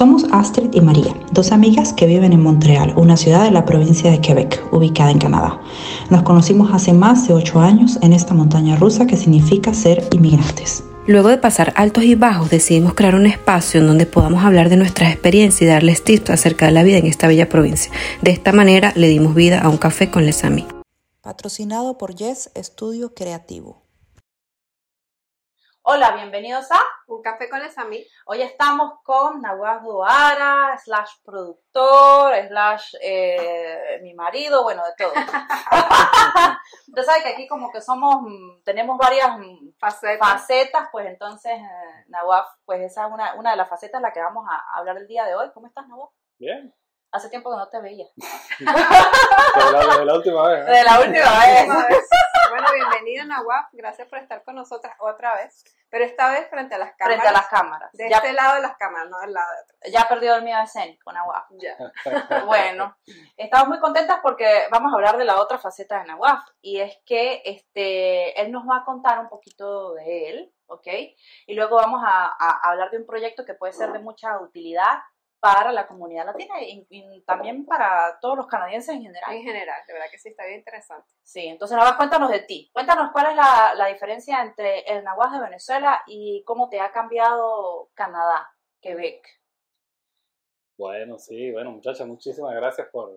Somos Astrid y María, dos amigas que viven en Montreal, una ciudad de la provincia de Quebec, ubicada en Canadá. Nos conocimos hace más de ocho años en esta montaña rusa que significa ser inmigrantes. Luego de pasar altos y bajos, decidimos crear un espacio en donde podamos hablar de nuestras experiencias y darles tips acerca de la vida en esta bella provincia. De esta manera le dimos vida a un café con Les Amis. Patrocinado por Yes Estudio Creativo. Hola, bienvenidos a Un café con les Amis. Hoy estamos con Nahuatl Duara, slash productor, slash eh, mi marido, bueno, de todo. Usted sabe que aquí como que somos, mm, tenemos varias mm, Facetas. facetas, pues entonces, eh, pues esa es una, una de las facetas en la que vamos a hablar el día de hoy. ¿Cómo estás, Nahuatl? Bien. Hace tiempo que no te veía. La, de la última vez. ¿eh? De la última vez. Bueno, bienvenida Nahuaf, gracias por estar con nosotras otra vez, pero esta vez frente a las cámaras. Frente a las cámaras. De Ya, este lado de las cámaras, no del lado de atrás. ya perdió el miedo escénico con Nahuatl. Ya. Bueno, estamos muy contentas porque vamos a hablar de la otra faceta de Nawaf y es que este, él nos va a contar un poquito de él, ¿ok? Y luego vamos a, a hablar de un proyecto que puede ser de mucha utilidad para la comunidad latina y, y también para todos los canadienses en general. En general, de verdad que sí está bien interesante. Sí, entonces Nawaf, cuéntanos de ti. Cuéntanos cuál es la, la diferencia entre el Nawaf de Venezuela y cómo te ha cambiado Canadá, Quebec. Bueno, sí, bueno, muchachas, muchísimas gracias por,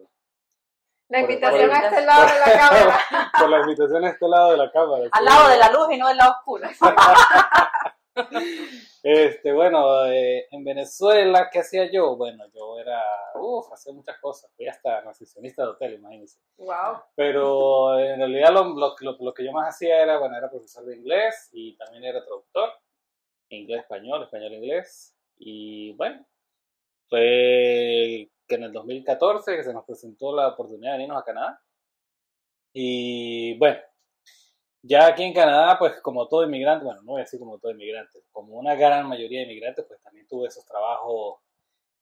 La Por- invitación por- a este lado de la cámara. por la invitación a este lado de la cámara. Al sí. lado de la luz y no del lado oscuro. Este, bueno, eh, en Venezuela, ¿qué hacía yo? Bueno, yo era, uff, hacía muchas cosas. Fui hasta recepcionista de hotel, imagínense. Wow. Pero en realidad lo, lo, lo- lo que yo más hacía era, bueno, era profesor de inglés y también era traductor. Inglés-español, español-inglés. Y bueno, fue que en el 2014 que se nos presentó la oportunidad de irnos a Canadá. Y bueno, ya aquí en Canadá, pues como todo inmigrante, bueno, no voy a decir como todo inmigrante, como una gran mayoría de inmigrantes, pues también tuve esos trabajos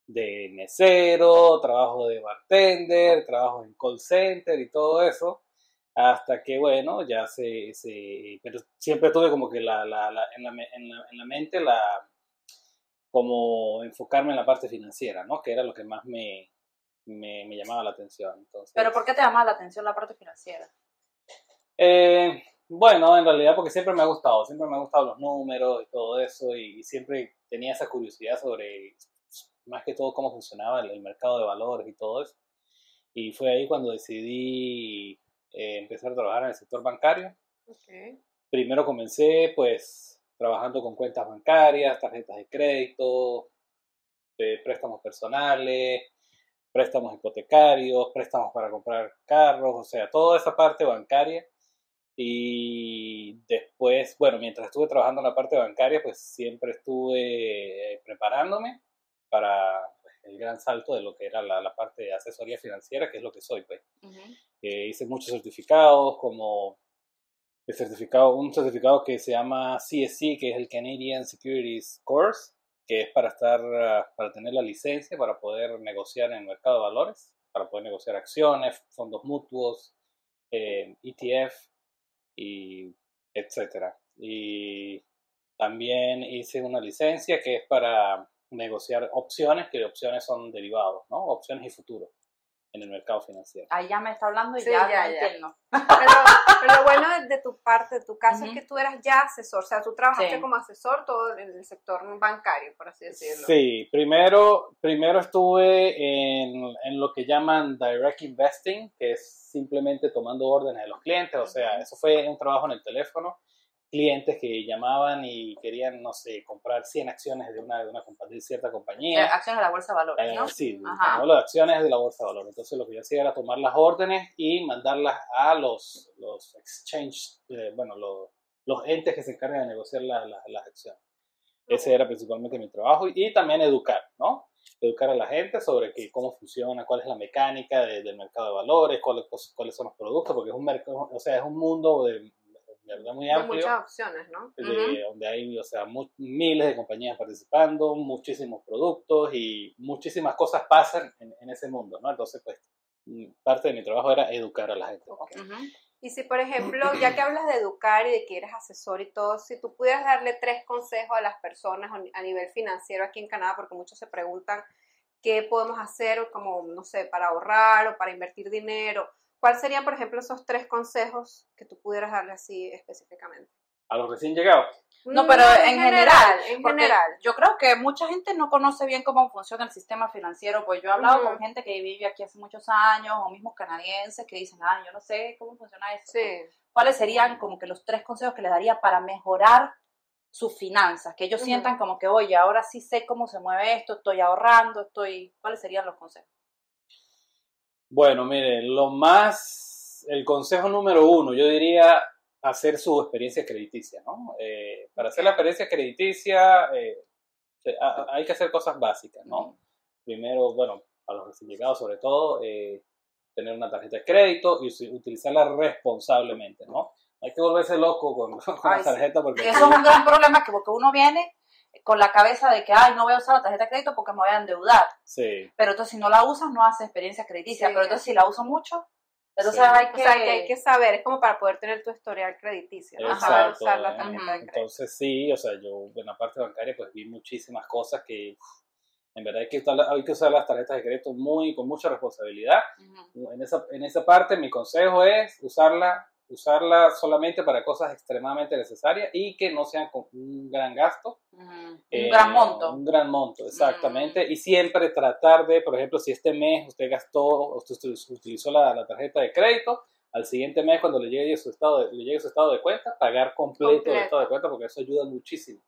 de mesero, trabajo de bartender, trabajo en call center y todo eso, hasta que, bueno, ya se, se pero siempre tuve como que la, la, la- en, la, en, la, en la mente la, como enfocarme en la parte financiera, ¿no? Que era lo que más me, me, me llamaba la atención. Entonces, Pero ¿por qué te llama la atención la parte financiera? eh, bueno, en realidad porque siempre me ha gustado, siempre me han gustado los números y todo eso y, y siempre tenía esa curiosidad sobre más que todo cómo funcionaba el, el mercado de valores y todo eso. Y fue ahí cuando decidí eh, empezar a trabajar en el sector bancario. Ok. Primero comencé pues trabajando con cuentas bancarias, tarjetas de crédito, eh, préstamos personales, préstamos hipotecarios, préstamos para comprar carros, o sea, toda esa parte bancaria. Y después, bueno, mientras estuve trabajando en la parte bancaria, pues siempre estuve eh, preparándome para pues, el gran salto de lo que era la, la parte de asesoría financiera, que es lo que soy, pues. Eh, hice muchos certificados, como el certificado, un certificado que se llama CSC, que es el Canadian Securities Course, que es para estar, ah, para tener la licencia para poder negociar en el mercado de valores, para poder negociar acciones, fondos mutuos, eh, ETF y etcétera. Y también hice una licencia que es para negociar opciones, que opciones son derivados, ¿no? Opciones y futuros en el mercado financiero. Ahí ya me está hablando y Sí, ya, ya, no ya. entiendo. Pero, pero lo bueno de tu parte, de tu caso, es que tú eras ya asesor. O sea, tú trabajaste Sí. como asesor todo en el sector bancario, por así decirlo. Sí, primero, primero estuve en, en lo que llaman direct investing, que es simplemente tomando órdenes de los clientes, o sea, eso fue un trabajo en el teléfono, clientes que llamaban y querían, no sé, comprar 100 acciones de una, de una de cierta Eh, compañía. acciones de la bolsa de valores, Eh, ¿no? sí, de acciones de la bolsa de valores. Entonces lo que yo hacía era tomar las órdenes y mandarlas a los, los exchange, eh, bueno, los, los entes que se encargan de negociar la- la- las acciones. Ese era principalmente mi trabajo y, y también educar, ¿no? Educar a la gente sobre que, cómo funciona, cuál es la mecánica de- del mercado de valores, cuáles, cuáles son los productos, porque es un mercado, o sea, es un mundo de verdad muy amplio muchas opciones, ¿no? de- Ujú. donde hay o sea, mu- miles de compañías participando, muchísimos productos y muchísimas cosas pasan en, en ese mundo, ¿no? Entonces, pues, mm, parte de mi trabajo era educar a la gente. ¿no? Ok. Ujú. Y si, por ejemplo, ya que hablas de educar y de que eres asesor y todo, si tú pudieras darle tres consejos a las personas a nivel financiero aquí en Canadá, porque muchos se preguntan qué podemos hacer como, no sé, para ahorrar o para invertir dinero, ¿cuáles serían, por ejemplo, esos tres consejos que tú pudieras darle así específicamente? A los recién llegados. No, pero en, general, en general. Yo creo que mucha gente no conoce bien cómo funciona el sistema financiero, pues yo he hablado con gente que vive aquí hace muchos años, o mismos canadienses que dicen, ah, yo no sé cómo funciona eso. Sí. ¿Cuáles serían como que los tres consejos que les daría para mejorar sus finanzas? Que ellos Ujú. sientan como que, oye, ahora sí sé cómo se mueve esto, estoy ahorrando, estoy... ¿Cuáles serían los consejos? Bueno, mire, lo más, el consejo número uno, yo diría hacer su experiencia crediticia, ¿no? Eh, para hacer la experiencia crediticia eh, hay que hacer cosas básicas, ¿no? Primero, bueno, a los recién llegados sobre todo, eh, tener una tarjeta de crédito y utilizarla responsablemente, ¿no? Hay que volverse loco con, con Ay, la tarjeta porque... Eso es un gran problema, que porque uno viene con la cabeza de que, ay, no voy a usar la tarjeta de crédito porque me voy a endeudar. Sí, Pero entonces si no la usas, no haces experiencia crediticia. Sí. pero entonces si la uso mucho, entonces Sí. hay O que... sea, que hay que saber, es como para poder tener tu historial crediticio, ¿no? Exacto, Saber usar la eh. tarjeta de crédito. Entonces sí, o sea, yo en la parte bancaria pues vi muchísimas cosas que en verdad hay que, usar, hay que usar las tarjetas de crédito muy, con mucha responsabilidad. En esa, en esa parte mi consejo es usarla, usarla solamente para cosas extremadamente necesarias y que no sean con un gran gasto. Un Eh, gran monto. Un gran monto, exactamente. Mm. Y siempre tratar de, por ejemplo, si este mes usted gastó, usted util- utilizó la, la tarjeta de crédito, al siguiente mes cuando le llegue su estado de, le llegue su estado de cuenta, pagar completo, el estado de cuenta, porque eso ayuda muchísimo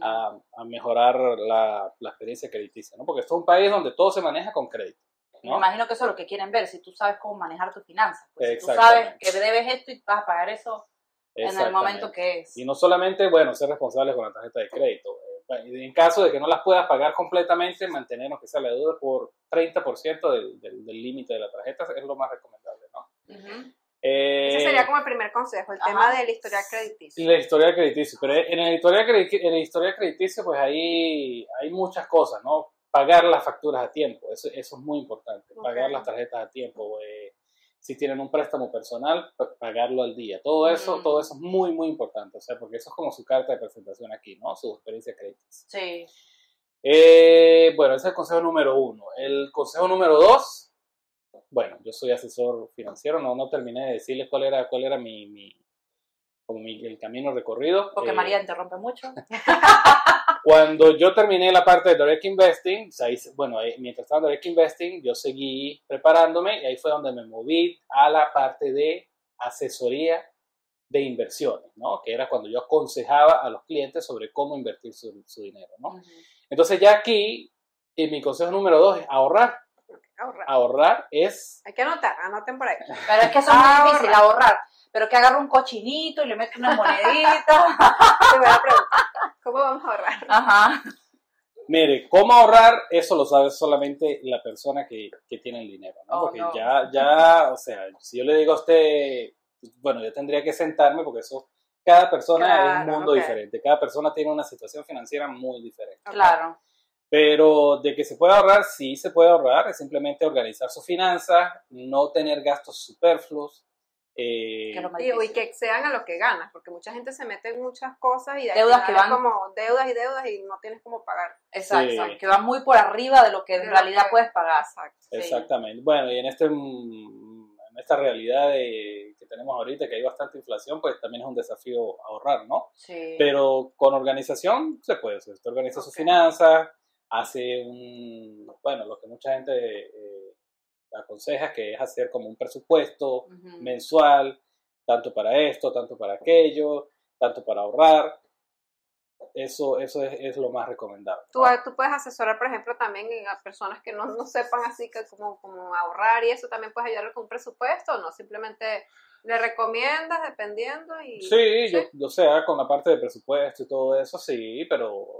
a, a mejorar la, la experiencia crediticia, ¿no? Porque esto es un país donde todo se maneja con crédito, Me ¿no? imagino que eso es lo que quieren ver, si tú sabes cómo manejar tus finanzas. Pues si tú sabes que debes esto y vas a pagar eso en el momento que es. Y no solamente, bueno, ser responsables con la tarjeta de crédito. eh, en caso de que no las puedas pagar completamente, mantenernos que sea la deuda por 30% del del- del límite de la tarjeta es lo más recomendable, ¿no? Ujú. Eh, Ese sería como el primer consejo, el Ajá. tema del historial crediticio. La historia crediticia, pero en el historial, credi- en el historial crediticio pues ahí hay muchas cosas, ¿no? Pagar las facturas a tiempo, eso, eso es muy importante, pagar las tarjetas a tiempo, eh, si tienen un préstamo personal, pa- pagarlo al día, todo eso, Mm. todo eso es muy, muy importante, o sea, porque eso es como su carta de presentación aquí, ¿no? Su experiencia crediticia. Sí. Eh, bueno, ese es el consejo número uno. El consejo número dos, bueno, yo soy asesor financiero, no, no terminé de decirles cuál era, cuál era mi, mi, como mi- el camino recorrido. Porque Eh, María interrumpe mucho. Cuando yo terminé la parte de Direct Investing, o sea, hice- bueno, mientras estaba en Direct Investing, yo seguí preparándome y ahí fue donde me moví a la parte de asesoría de inversiones, ¿no? Que era cuando yo aconsejaba a los clientes sobre cómo invertir su, su dinero, ¿no? Ujú. Entonces ya aquí, eh, mi consejo número dos es ahorrar. Ahorrar. Ahorrar es... Hay que anotar, anoten por ahí. Pero es que eso es muy difícil, ahorrar. Pero que agarre un cochinito y le mete una monedita. Primera pregunta. ¿Cómo vamos a ahorrar? Ajá. Mire, cómo ahorrar, eso lo sabe solamente la persona que, que tiene el dinero, ¿no? Oh, porque no. ya, ya, o sea, si yo le digo a usted, bueno, yo tendría que sentarme porque eso, cada persona es un Claro, mundo ok. diferente, cada persona tiene una situación financiera muy diferente. Claro. Pero de que se puede ahorrar, sí se puede ahorrar, es simplemente organizar sus finanzas, no tener gastos superfluos. Eh, Que Y, que excedan a lo que ganas, porque mucha gente se mete en muchas cosas y de Deudas que van- como deudas y deudas y no tienes cómo pagar. Exacto, Sí. que va muy por arriba de lo que De en lo realidad que- puedes pagar. Exacto. Sí. Exactamente. Bueno, y en este mm, en esta realidad de- que tenemos ahorita, que hay bastante inflación, pues también es un desafío ahorrar, ¿no? Sí. Pero con organización se puede. Sea, usted organiza sus Ok. finanzas, hace un, bueno, lo que mucha gente eh, aconseja, que es hacer como un presupuesto mensual, tanto para esto, tanto para aquello, tanto para ahorrar. Eso, eso es, es lo más recomendable. Tú, tú puedes asesorar, por ejemplo, también a personas que no, no sepan así que como, como ahorrar y eso también puedes ayudarle con un presupuesto o no, simplemente le recomiendas dependiendo y... Sí, yo, o sea, con la parte de presupuesto y todo eso, sí, pero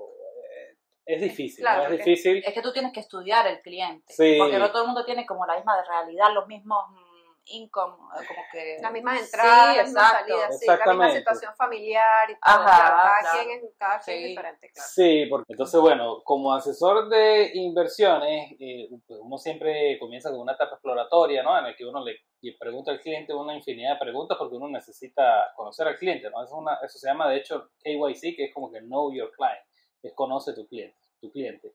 es difícil, Es difícil. Es que tú tienes que estudiar el cliente. Sí. Porque no todo el mundo tiene como la misma realidad, los mismos mm, income, eh, como que... Las mismas entradas, Sí, las mismas salidas, sí, la misma Exactamente. situación familiar y todo. Ajá, cada claro. quien es, cada quien es diferente, claro. Sí, porque entonces, bueno, como asesor de inversiones, eh, pues uno siempre comienza con una etapa exploratoria, ¿no? En la que uno le y pregunta al cliente una infinidad de preguntas porque uno necesita conocer al cliente, ¿no? Es una, eso se llama, de hecho, KYC, que es como que Know Your Client, es conoce tu cliente, tu cliente.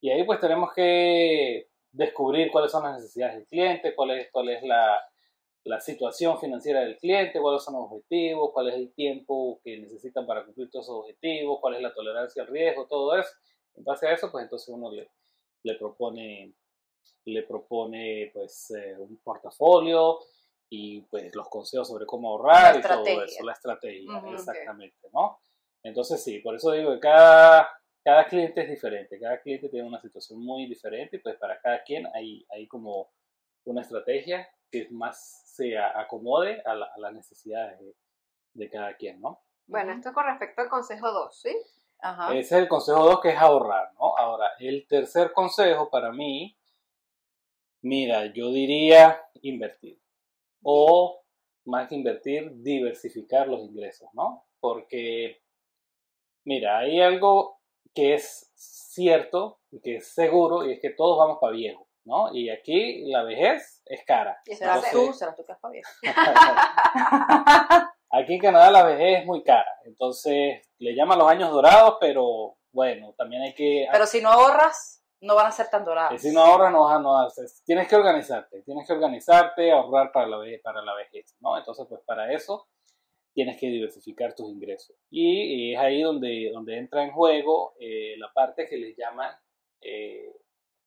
Y ahí pues tenemos que descubrir cuáles son las necesidades del cliente, cuál es, cuál es la, la situación financiera del cliente, cuáles son los objetivos, cuál es el tiempo que necesitan para cumplir todos esos objetivos, cuál es la tolerancia al riesgo, todo eso. En base a eso, pues entonces uno le, le propone, le propone pues eh, un portafolio y pues los consejos sobre cómo ahorrar y todo eso, la estrategia, Ujú, ok. exactamente, ¿no? Entonces sí, por eso digo que cada, cada cliente es diferente, cada cliente tiene una situación muy diferente y pues para cada quien hay, hay como una estrategia que más se a- acomode a, la- a las necesidades de, de cada quien, ¿no? Bueno, esto con respecto al consejo 2, ¿sí? Ajá. Ese es el consejo 2 que es ahorrar, ¿no? Ahora, el tercer consejo para mí, mira, yo diría invertir. O más que invertir, diversificar los ingresos, ¿no? Porque, mira, hay algo que es cierto y que es seguro y es que todos vamos para viejo, ¿no? Y aquí la vejez es cara. Y ¿Serás Entonces- tú? ¿Serás tú que es para viejo? Aquí en Canadá la vejez es muy cara, entonces le llaman los años dorados, pero bueno, también hay que... Pero si no ahorras, no van a ser tan que dorados. si no ahorras, no vas a... No haces. Tienes que organizarte, tienes que organizarte, ahorrar para la, vejez, para la vejez, ¿no? Entonces, pues para eso tienes que diversificar tus ingresos. Y, es ahí donde, donde entra en juego eh, la parte que les llaman eh,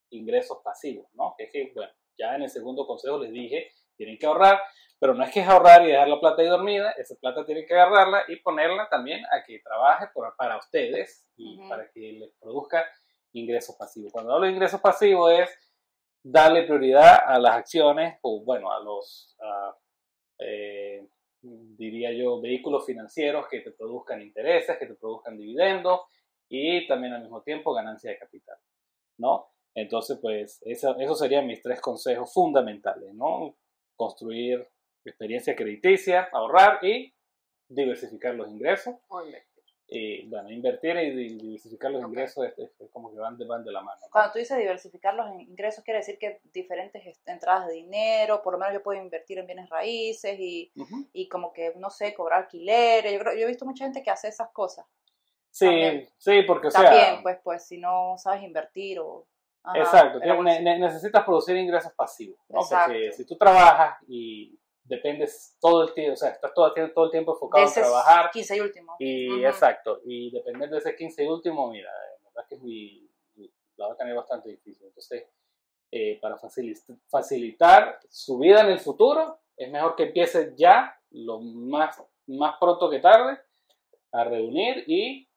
ingresos pasivos, ¿no? Que es que, bueno, ya en el segundo consejo les dije, tienen que ahorrar, pero no es que es ahorrar y dejar la plata ahí dormida, esa plata tienen que agarrarla y ponerla también a que trabaje por- para ustedes y Ujú. para que les produzca ingresos pasivos. Cuando hablo de ingresos pasivos es darle prioridad a las acciones o, bueno, a los, ah, eh, diría yo, vehículos financieros que te produzcan intereses, que te produzcan dividendos y también al mismo tiempo ganancia de capital, ¿no? Entonces, pues, eso, esos serían mis tres consejos fundamentales, ¿no? Construir experiencia crediticia, ahorrar y diversificar los ingresos. O Y, bueno, invertir y di- diversificar los ingresos es, como que van de, van de la mano. ¿no? Cuando tú dices diversificar los ingresos, quiere decir que diferentes entradas de dinero, por lo menos yo puedo invertir en bienes raíces y, y como que, no sé, cobrar alquileres. Yo, creo, yo he visto mucha gente que hace esas cosas. Sí, También. sí, porque o sea, También, pues, pues, si no sabes invertir o... Ajá, exacto, tienes- ne- necesitas producir ingresos pasivos, ¿no? Porque si tú trabajas y dependes todo el tiempo, o sea, estás todo, el tiempo- todo el tiempo enfocado en trabajar 15 y último. y exacto, y depender de ese 15 y último, mira, la verdad que es muy, la va a tener bastante difícil. Entonces, eh, para facilitar, facilitar su vida en el futuro, es mejor que empiece ya, lo más, más pronto que tarde, a reunir y,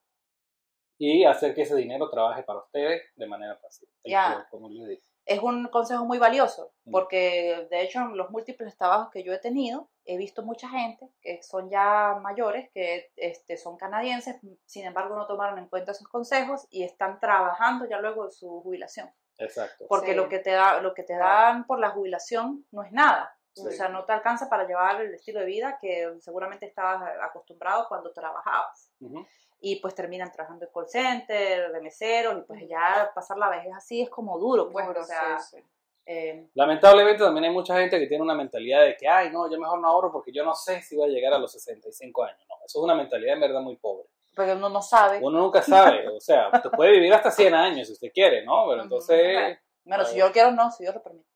y hacer que ese dinero trabaje para ustedes de manera pasiva. Ya. Como les digo. Es un consejo muy valioso, Mm. porque de hecho en los múltiples trabajos que yo he tenido, he visto mucha gente que son ya mayores, que este, son canadienses, sin embargo no tomaron en cuenta esos consejos y están trabajando ya luego de su jubilación. Exacto. Porque Sí. lo que te da, lo que te dan por la jubilación no es nada. O Sí. sea, no te alcanza para llevar el estilo de vida que seguramente estabas acostumbrado cuando trabajabas. Ujú. Y pues terminan trabajando en call center, de meseros, y pues ya pasar la vejez así es como duro, pues. Duro, o sea, sí, sí. eh, Lamentablemente también hay mucha gente que tiene una mentalidad de que, ay, no, yo mejor no ahorro porque yo no sé si voy a llegar a los 65 años. No, eso es una mentalidad en verdad muy pobre. porque uno no sabe. Uno nunca sabe, o sea, usted puede vivir hasta 100 años si usted quiere, ¿no? Pero entonces, Bueno, si yo quiero, no, si Dios lo permite.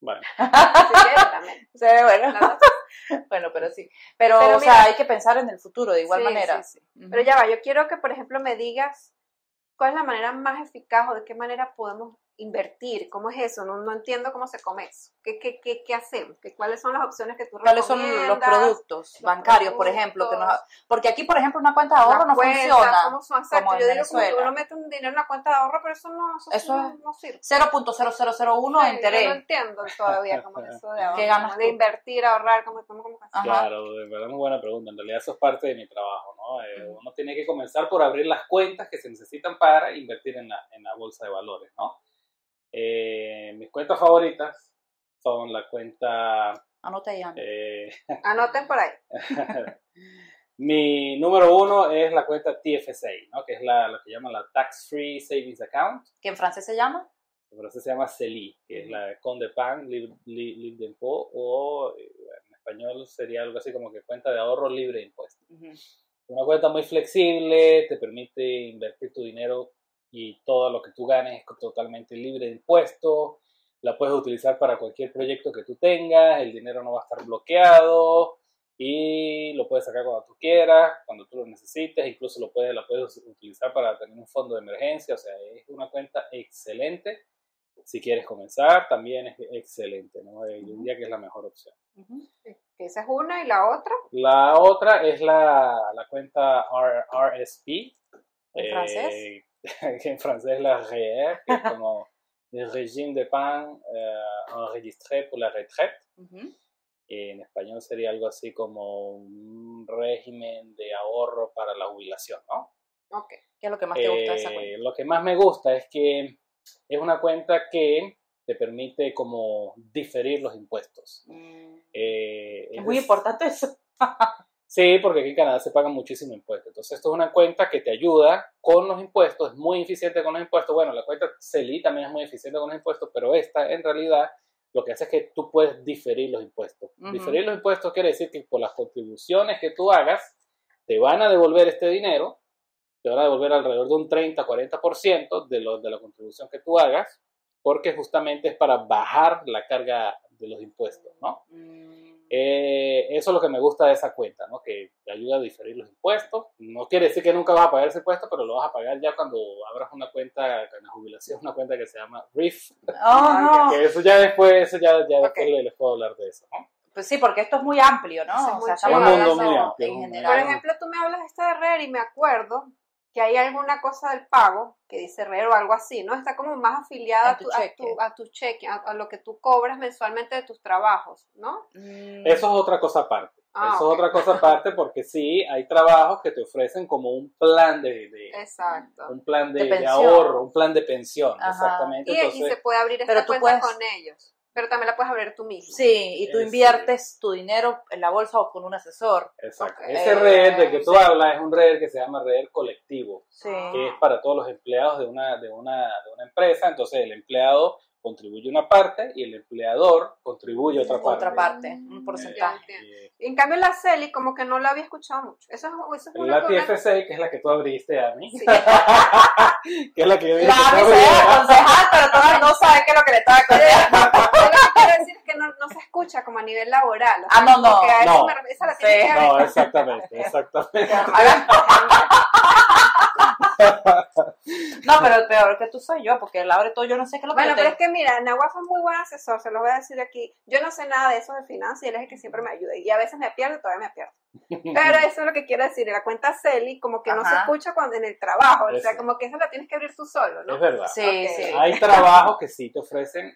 Bueno. Sí, bueno, La verdad, bueno, pero sí. Pero, Pero o sea, hay que pensar en el futuro de igual Sí, manera. sí, sí. Ujú. Pero ya va, yo quiero que, por ejemplo, me digas cuál es la manera más eficaz o de qué manera podemos invertir. ¿Cómo es eso? No, no entiendo cómo se come eso. ¿Qué, qué, qué, qué hacemos? ¿Qué, ¿Cuáles son las opciones que tú ¿Cuáles son los productos Los bancarios, por ejemplo? Que nos, porque aquí, por ejemplo, una cuenta de ahorro no funciona. ¿cómo son? Exacto, como en yo digo como uno mete un dinero en una cuenta de ahorro, pero eso no, eso, Eso no, es no sirve. 0.0001 de interés. Yo no entiendo todavía cómo es eso de ahorro. ¿Qué ganas de tú? invertir, ahorrar, cómo, cómo, cómo claro, de verdad muy buena pregunta. En realidad eso es parte de mi trabajo, ¿no? Eh. Uno tiene que comenzar por abrir las cuentas que se necesitan para invertir en la, en la bolsa de valores, ¿no? Eh, mis cuentas favoritas son la cuenta Anota ahí. Eh, Anoten por ahí. mi número uno es la cuenta TFSA, ¿no? que es la, lo que llaman la Tax Free Savings Account. ¿Que en francés se llama? En francés se llama CELI, que es la Con de Pan, Libre, li- libre o eh, en español sería algo así como que cuenta de ahorro libre de impuestos. Ujú. Una cuenta muy flexible, te permite invertir tu dinero y todo lo que tú ganes es totalmente libre de impuestos. La puedes utilizar para cualquier proyecto que tú tengas, el dinero no va a estar bloqueado y lo puedes sacar cuando tú quieras, cuando tú lo necesites, incluso lo puedes, la puedes utilizar para tener un fondo de emergencia, o sea, es una cuenta excelente. Si quieres comenzar, también es excelente, ¿no? Eh, Yo diría que es la mejor opción. Ujú. Que esa es una y la otra. La otra es la, la cuenta R- RSP. ¿En eh, francés? Que en francés la RER, que es como el régime de pan eh, enregistré pour la retraite. Ujú. Y en español sería algo así como un régimen de ahorro para la jubilación, ¿no? Ok. ¿Qué es lo que más te gusta de esa Eh, cuenta? Lo que más me gusta es que es una cuenta que te permite como diferir los impuestos. Mm, Eh, Es es muy importante eso. Sí, porque aquí en Canadá se pagan muchísimo impuesto. Entonces, esto es una cuenta que te ayuda con los impuestos, es muy eficiente con los impuestos. Bueno, la cuenta CELI también es muy eficiente con los impuestos, pero esta en realidad lo que hace es que tú puedes diferir los impuestos. Ujú. Diferir los impuestos quiere decir que por las contribuciones que tú hagas, te van a devolver este dinero, te van a devolver alrededor de un 30-40% de, lo, de la contribución que tú hagas, porque justamente es para bajar la carga de los impuestos, ¿no? Mm, Eh, eso es lo que me gusta de esa cuenta, ¿no? Que te ayuda a diferir los impuestos. No quiere decir que nunca vas a pagar ese impuesto, pero lo vas a pagar ya cuando abras una cuenta en la jubilación, una cuenta que se llama RIF. Oh, no. Que eso ya después, eso ya, ya después les, les puedo hablar de eso, ¿no? Pues sí, porque esto es muy amplio, ¿no? Es o sea, estamos Es un mundo hablando muy amplio, en general. Por ejemplo, tú me hablas de esta de RER y me acuerdo que hay alguna cosa del pago que dice RER o algo así, ¿no? Está como más afiliada A a tu a cheque. tu, a tu cheque, a, a lo que tú cobras mensualmente de tus trabajos, ¿no? Mm, Eso es otra cosa aparte. Ah, eso es otra cosa aparte porque sí, hay trabajos que te ofrecen como un plan de, de- Exacto. un plan de, De de pensión. ahorro, un plan de pensión, Ajá. exactamente. Y, y Entonces, se puede abrir esta Pero cuenta puedes- con ellos, pero también la puedes abrir tú mismo. Sí, y tú Eh, inviertes tu dinero en la bolsa o con un asesor. Exacto. Ese REER del que tú sí. hablas es un REER que se llama REER colectivo, Sí. Que es para todos los empleados de una, de una, de una empresa. Entonces el empleado contribuye una parte y el empleador contribuye otra parte. Otra parte, Mm, un ya porcentaje. Eh, En cambio, la CELI como que no la había escuchado mucho. Eso es, eso es una la TFC, que es la que tú abriste a mí, Sí. que es la que yo dije La aconsejar, pero todavía no sabe qué es lo que le estaba aconsejando. Lo que quiero decir es que no, no se escucha como a nivel laboral. o Ah, no, no, no. me- esa la Sí. No, exactamente, exactamente. No, pero el peor que tú soy yo, porque él abre todo, yo no sé qué es lo que Bueno, pero es que mira, Nahuaf es muy buen asesor, se los voy a decir aquí. Yo no sé nada de eso de finanzas y él es el que siempre me ayuda. Y a veces me pierdo y todavía me pierdo. Pero eso es lo que quiero decir. La cuenta CELI como que no se escucha cuando en el trabajo. O sea, como que eso la tienes que abrir tú solo, ¿no? Es verdad. Sí, sí. Hay trabajos que sí te ofrecen,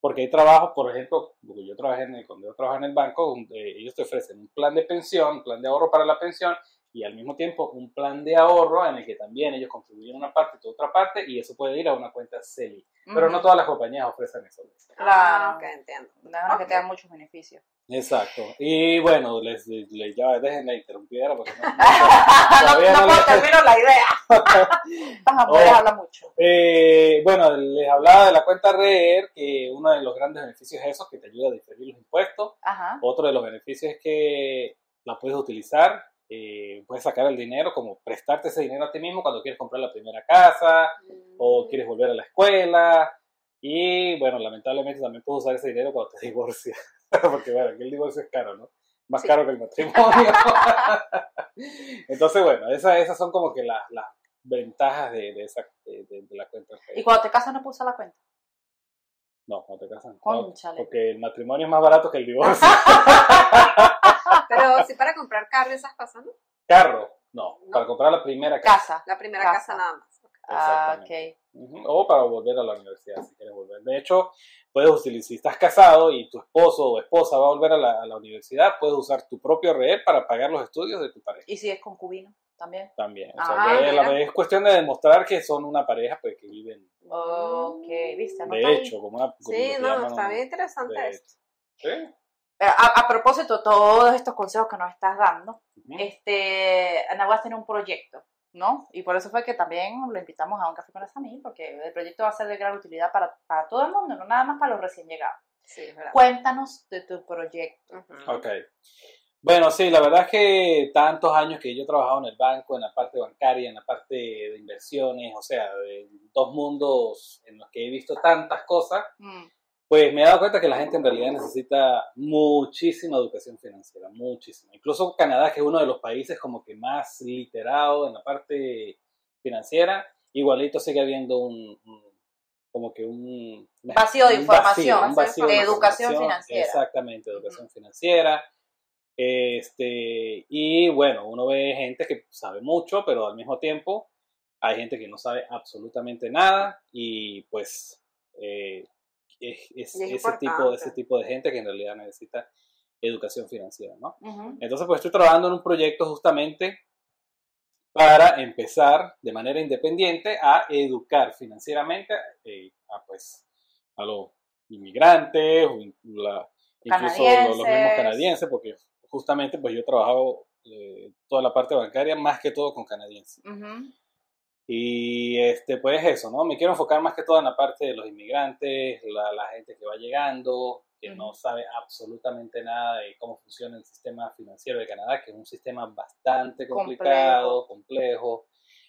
porque hay trabajos, por ejemplo, porque yo trabajé en el, cuando yo trabajé en el banco, un- eh, ellos te ofrecen un plan de pensión, un plan de ahorro para la pensión, y al mismo tiempo un plan de ahorro en el que también ellos contribuyen una parte y tu otra parte, y eso puede ir a una cuenta CELI. Pero no todas las compañías ofrecen eso. Claro. Ah, ok, entiendo. Nada que Ok. te da muchos beneficios. Exacto. Y bueno, les, les, les- ya dejen de interrumpir porque no, no, no no puedo le- terminar la idea. Oh. hablan mucho. Eh, bueno, les hablaba de la cuenta REER, que uno de los grandes beneficios es eso, que te ayuda a diferir los impuestos. Ajá. Otro de los beneficios es que la puedes utilizar, eh, puedes sacar el dinero, como prestarte ese dinero a ti mismo cuando quieres comprar la primera casa o quieres volver a la escuela. Y bueno, lamentablemente también puedes usar ese dinero cuando te divorcias, porque bueno, aquí el divorcio es caro, ¿no? Más Sí. caro que el matrimonio. Entonces, bueno, esas, esas son como que las, las ventajas de, de esa, de, de- de la cuenta. Y cuando te casas no puedes usar la cuenta. No, no te casan. No, porque el matrimonio es más barato que el divorcio. Pero sí para comprar carro esas cosas, ¿no? Carro, no, No. para comprar la primera casa. Casa. La primera Casa. casa nada más. Ah, Exactamente. ok. Ujú, O para volver a la universidad, si quieres volver. De hecho, puedes utilizar, si estás casado y tu esposo o esposa va a volver a la, a la universidad, puedes usar tu propio REER para pagar los estudios de tu pareja Y si es concubino también. también. O Ah, sea, que mira. la- es cuestión de demostrar que son una pareja pues, que viven, Ok, ¿viste? de hecho, como una... como Sí, no, llaman está bien interesante de esto. hecho. Sí. eh, a, a propósito, todos estos consejos que nos estás dando, Ujú. este, Anahuas tiene un proyecto, ¿no? Y por eso fue que también lo invitamos a un café con las amigas, porque el proyecto va a ser de gran utilidad para, para todo el mundo, no nada más para los recién llegados. Sí. Cuéntanos de tu proyecto. Ujú. Ok. Bueno, sí, la verdad es que tantos años que yo he trabajado en el banco, en la parte bancaria, en la parte de inversiones, o sea, de dos mundos en los que he visto tantas cosas, Mm, pues me he dado cuenta que la gente en realidad necesita muchísima educación financiera, muchísima. Incluso Canadá, que es uno de los países como que más literado en la parte financiera, igualito sigue habiendo un, un- como que un Vacío de un información, un vacío de educación información, financiera. Exactamente, educación financiera. Este, y bueno, uno ve gente que sabe mucho, pero al mismo tiempo hay gente que no sabe absolutamente nada y pues eh, es, es Y es ese, tipo, ese tipo de gente que en realidad necesita educación financiera, ¿no? Entonces, pues estoy trabajando en un proyecto justamente para empezar de manera independiente a educar financieramente eh, a, pues, a los inmigrantes, o la- incluso los, los mismos canadienses, porque justamente pues yo he trabajado eh, toda la parte bancaria más que todo con canadienses. Ujú. Y este, pues eso, ¿no? Me quiero enfocar más que todo en la parte de los inmigrantes, la, la gente que va llegando, que no Ujú. sabe absolutamente nada de cómo funciona el sistema financiero de Canadá, que es un sistema bastante complicado, complejo,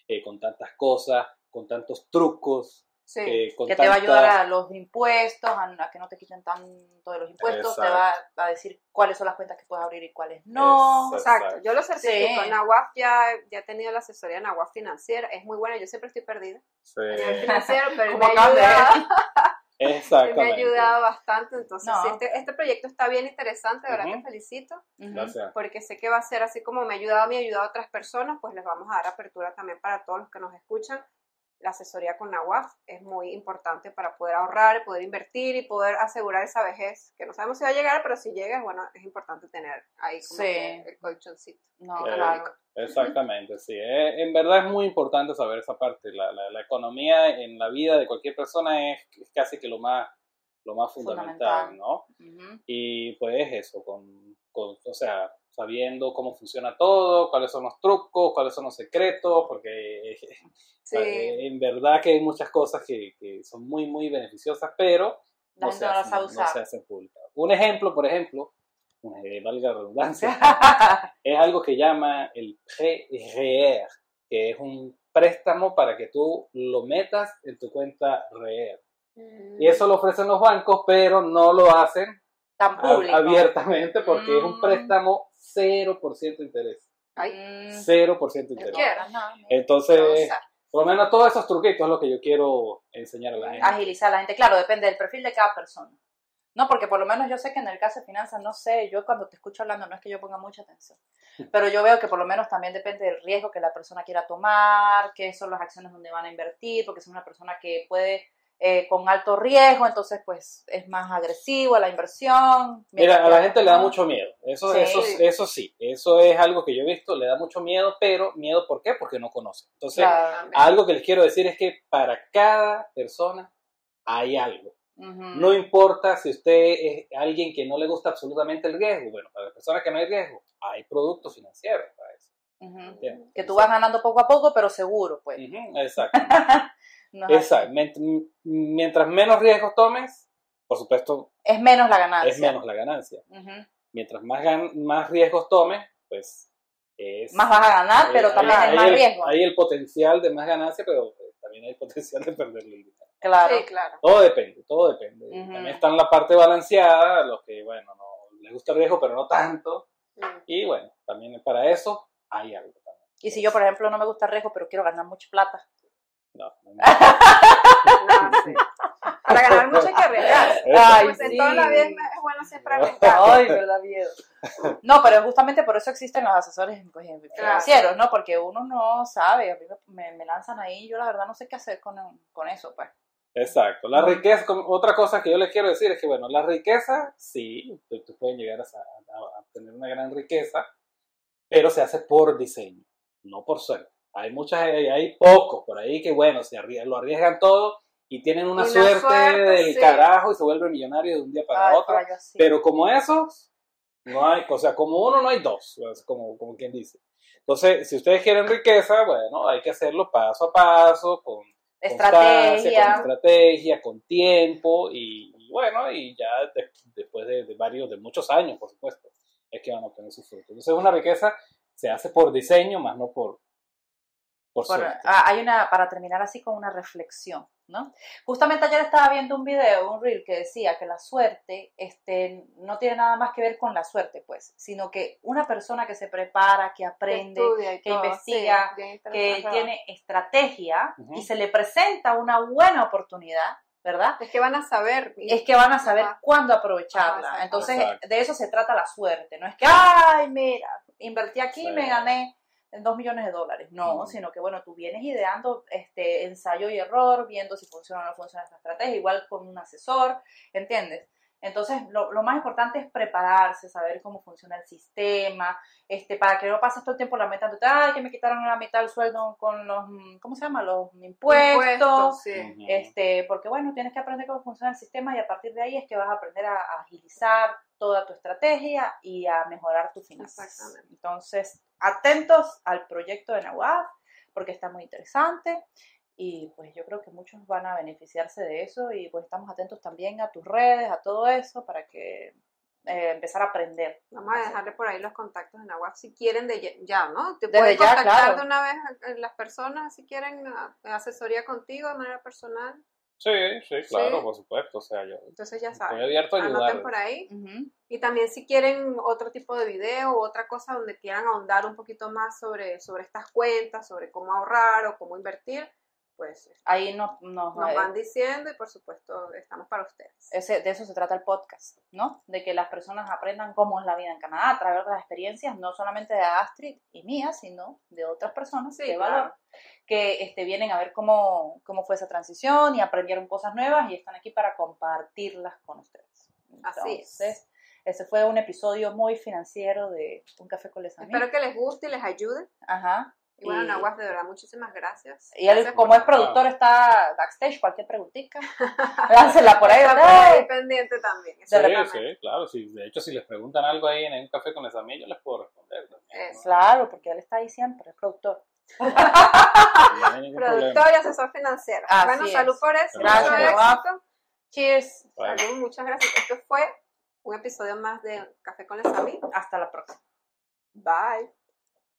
eh, con tantas cosas, con tantos trucos. Sí. eh, con que te va a ayudar a los impuestos, a, a que no te quiten tanto de los impuestos, te Exacto. va a decir cuáles son las cuentas que puedes abrir y cuáles no. Exacto. Exacto, yo lo certifico. Sí. Nahuaf ya, ya he tenido la asesoría de Nahuaf financiera, es muy buena, yo siempre estoy perdida Sí, financiero, pero me ayudado, él me ha exactamente. ayudado bastante, entonces No. sí, este, este proyecto está bien interesante, de verdad Ujú. que felicito, Ujú. Gracias. porque sé que va a ser así como me ha ayudado a mí, ha ayudado a otras personas, pues les vamos a dar apertura también para todos los que nos escuchan. La asesoría con Nahuaf es muy importante para poder ahorrar, poder invertir y poder asegurar esa vejez, que no sabemos si va a llegar, pero si llega, bueno, es importante tener ahí como Sí. que el colchoncito. No, Eh, claro. Exactamente, sí. Eh, en verdad es muy importante saber esa parte. La, la, la economía en la vida de cualquier persona es, es casi que lo más, lo más fundamental, Fundamental. ¿no? Y pues eso, con, con, o sea, sabiendo cómo funciona todo, cuáles son los trucos, cuáles son los secretos, porque eh, Sí. en verdad que hay muchas cosas que, que son muy, muy beneficiosas, pero no se, no la hacen, no se hacen públicas. Un ejemplo, por ejemplo, eh, valga la redundancia, es algo que llama el PREER, que es un préstamo para que tú lo metas en tu cuenta REER. Y eso lo ofrecen los bancos, pero no lo hacen Tan público. abiertamente porque es un Mm. préstamo 0% de interés. Mm. 0% de No, interés. quiero. no, no. Entonces, por lo menos todos esos truquitos es lo que yo quiero enseñar a la gente. agilizar a la gente. Claro, depende del perfil de cada persona. No, porque por lo menos yo sé que en el caso de finanzas, no sé, yo cuando te escucho hablando no es que yo ponga mucha atención, pero yo veo que por lo menos también depende del riesgo que la persona quiera tomar, qué son las acciones donde van a invertir, porque es una persona que puede eh, con alto riesgo, entonces pues es más agresivo a la inversión. Mira, a la gente le da mucho miedo. Eso, Sí. eso, eso sí, eso es algo que yo he visto, le da mucho miedo, pero miedo ¿por qué? Porque no conoce. Entonces, Claro. algo que les quiero decir es que para cada persona hay algo. Ujú. No importa si usted es alguien que no le gusta absolutamente el riesgo. Bueno, para las personas que no hay riesgo, hay productos financieros para eso. Ujú. ¿entiendes? Que tú vas ganando poco a poco, pero seguro, pues. Ujú, Exacto. No es. Exacto. Mient- Mientras menos riesgos tomes, por supuesto, Es menos la ganancia. es menos la ganancia. Mientras más, gan- más riesgos tomes, pues es... Más vas a ganar, pero eh, también hay- es más el- riesgo. Hay el potencial de más ganancia, pero eh, también hay potencial de perderlo. Claro. Sí, claro. Todo depende, todo depende. También está en la parte balanceada, los que, bueno, no les gusta el riesgo, pero no tanto. Y bueno, también para eso hay algo también. Y si yo, por ejemplo, no me gusta el riesgo, pero quiero ganar mucha plata. No, no, no. No, sí. Para ganar mucho hay que arriesgar. Ay, Pues en toda la vida es bueno siempre arriesgar. Ay, verdad miedo. No, pero justamente por eso existen los asesores pues, financieros, ¿no? Porque uno no sabe, a mí me, me lanzan ahí y yo la verdad no sé qué hacer con, con eso, pues. Exacto. La riqueza, otra cosa que yo les quiero decir es que, bueno, la riqueza, sí, ustedes pueden llegar a, a- a tener una gran riqueza, pero se hace por diseño, no por suerte. Hay muchas, hay, pocos por ahí que, bueno, se arrie- lo arriesgan todo y tienen una suerte, suerte, del sí. carajo y se vuelven millonarios de un día para Ay, otro. para. Pero como esos, No hay, o sea, como uno no hay dos, como, como quien dice. Entonces, si ustedes quieren riqueza, bueno, hay que hacerlo paso a paso, con Estrategia. con estrategia, con tiempo y, y bueno, y ya de- después de, de varios, de muchos años, por supuesto, es que van a obtener sus frutos. Entonces, una riqueza se hace por diseño, más no por, por, Por- suerte. ah, hay una, para terminar así con una reflexión, ¿no? Justamente ayer estaba viendo un video, un reel que decía que la suerte este, no tiene nada más que ver con la suerte, pues, sino que una persona que se prepara, que aprende, que todo, investiga, sí, que tiene estrategia y se le presenta una buena oportunidad, ¿verdad? Es que van a saber. Es que van a saber Ajá. cuándo Ajá, aprovecharla. Entonces, Exacto. de eso se trata la suerte. No es que, ay, mira, invertí aquí y Sí. me gané dos millones de dólares. No, Ujú. sino que, bueno, tú vienes ideando este ensayo y error, viendo si funciona o no funciona esta estrategia, igual con un asesor, ¿entiendes? Entonces, lo, lo más importante es prepararse, saber cómo funciona el sistema, este, para que no pases todo el tiempo lamentándote, ay, que me quitaron la mitad del sueldo con los, mm, ¿cómo se llama? Los impuestos. sí. Este, porque bueno, tienes que aprender cómo funciona el sistema y a partir de ahí es que vas a aprender a, a agilizar toda tu estrategia y a mejorar tus finanzas. Exactamente. Entonces, atentos al proyecto de Nahuatl porque está muy interesante y pues yo creo que muchos van a beneficiarse de eso y pues estamos atentos también a tus redes, a todo eso para que eh, empezar a aprender. Vamos a dejarle por ahí los contactos en Aguap si quieren de ya- ya, ¿no? Te Desde pueden ya, contactar claro. de una vez a las personas si quieren a- asesoría contigo de manera personal. Sí, sí, claro, Sí. por supuesto. O sea, yo Entonces ya estoy saben. abierto a Anoten ayudar. por ahí. Y también si quieren otro tipo de video o otra cosa donde quieran ahondar un poquito más sobre, sobre estas cuentas, sobre cómo ahorrar o cómo invertir, pues Ahí nos, nos, nos van diciendo y por supuesto estamos para ustedes. ese, de eso se trata el podcast, ¿no? De que las personas aprendan cómo es la vida en Canadá a través de las experiencias, no solamente de Astrid y mía, sino de otras personas Sí, de claro. valor, que este, vienen a ver cómo, cómo fue esa transición y aprendieron cosas nuevas y están aquí para compartirlas con ustedes. Así es. Entonces, ese fue un episodio muy financiero de Un Café con Les Amis. Espero que les guste y les ayude. Ajá. Y bueno, Y- Nahuas, de verdad, muchísimas gracias. Y él, Gracias como es productor, está backstage, cualquier preguntita, láncela por ahí, ¿verdad? ahí pendiente también. De Sí, sí, claro. Sí. De hecho, si les preguntan algo ahí en un café con las amigas, yo les puedo responder. también, ¿no? Claro, porque él está ahí siempre, es productor. No Productor y asesor financiero. Así bueno, es. salud por eso. Gracias, éxito. Cheers. Bye. Salud, muchas gracias. Esto fue un episodio más de Café con las Amigas. Hasta la próxima. Bye.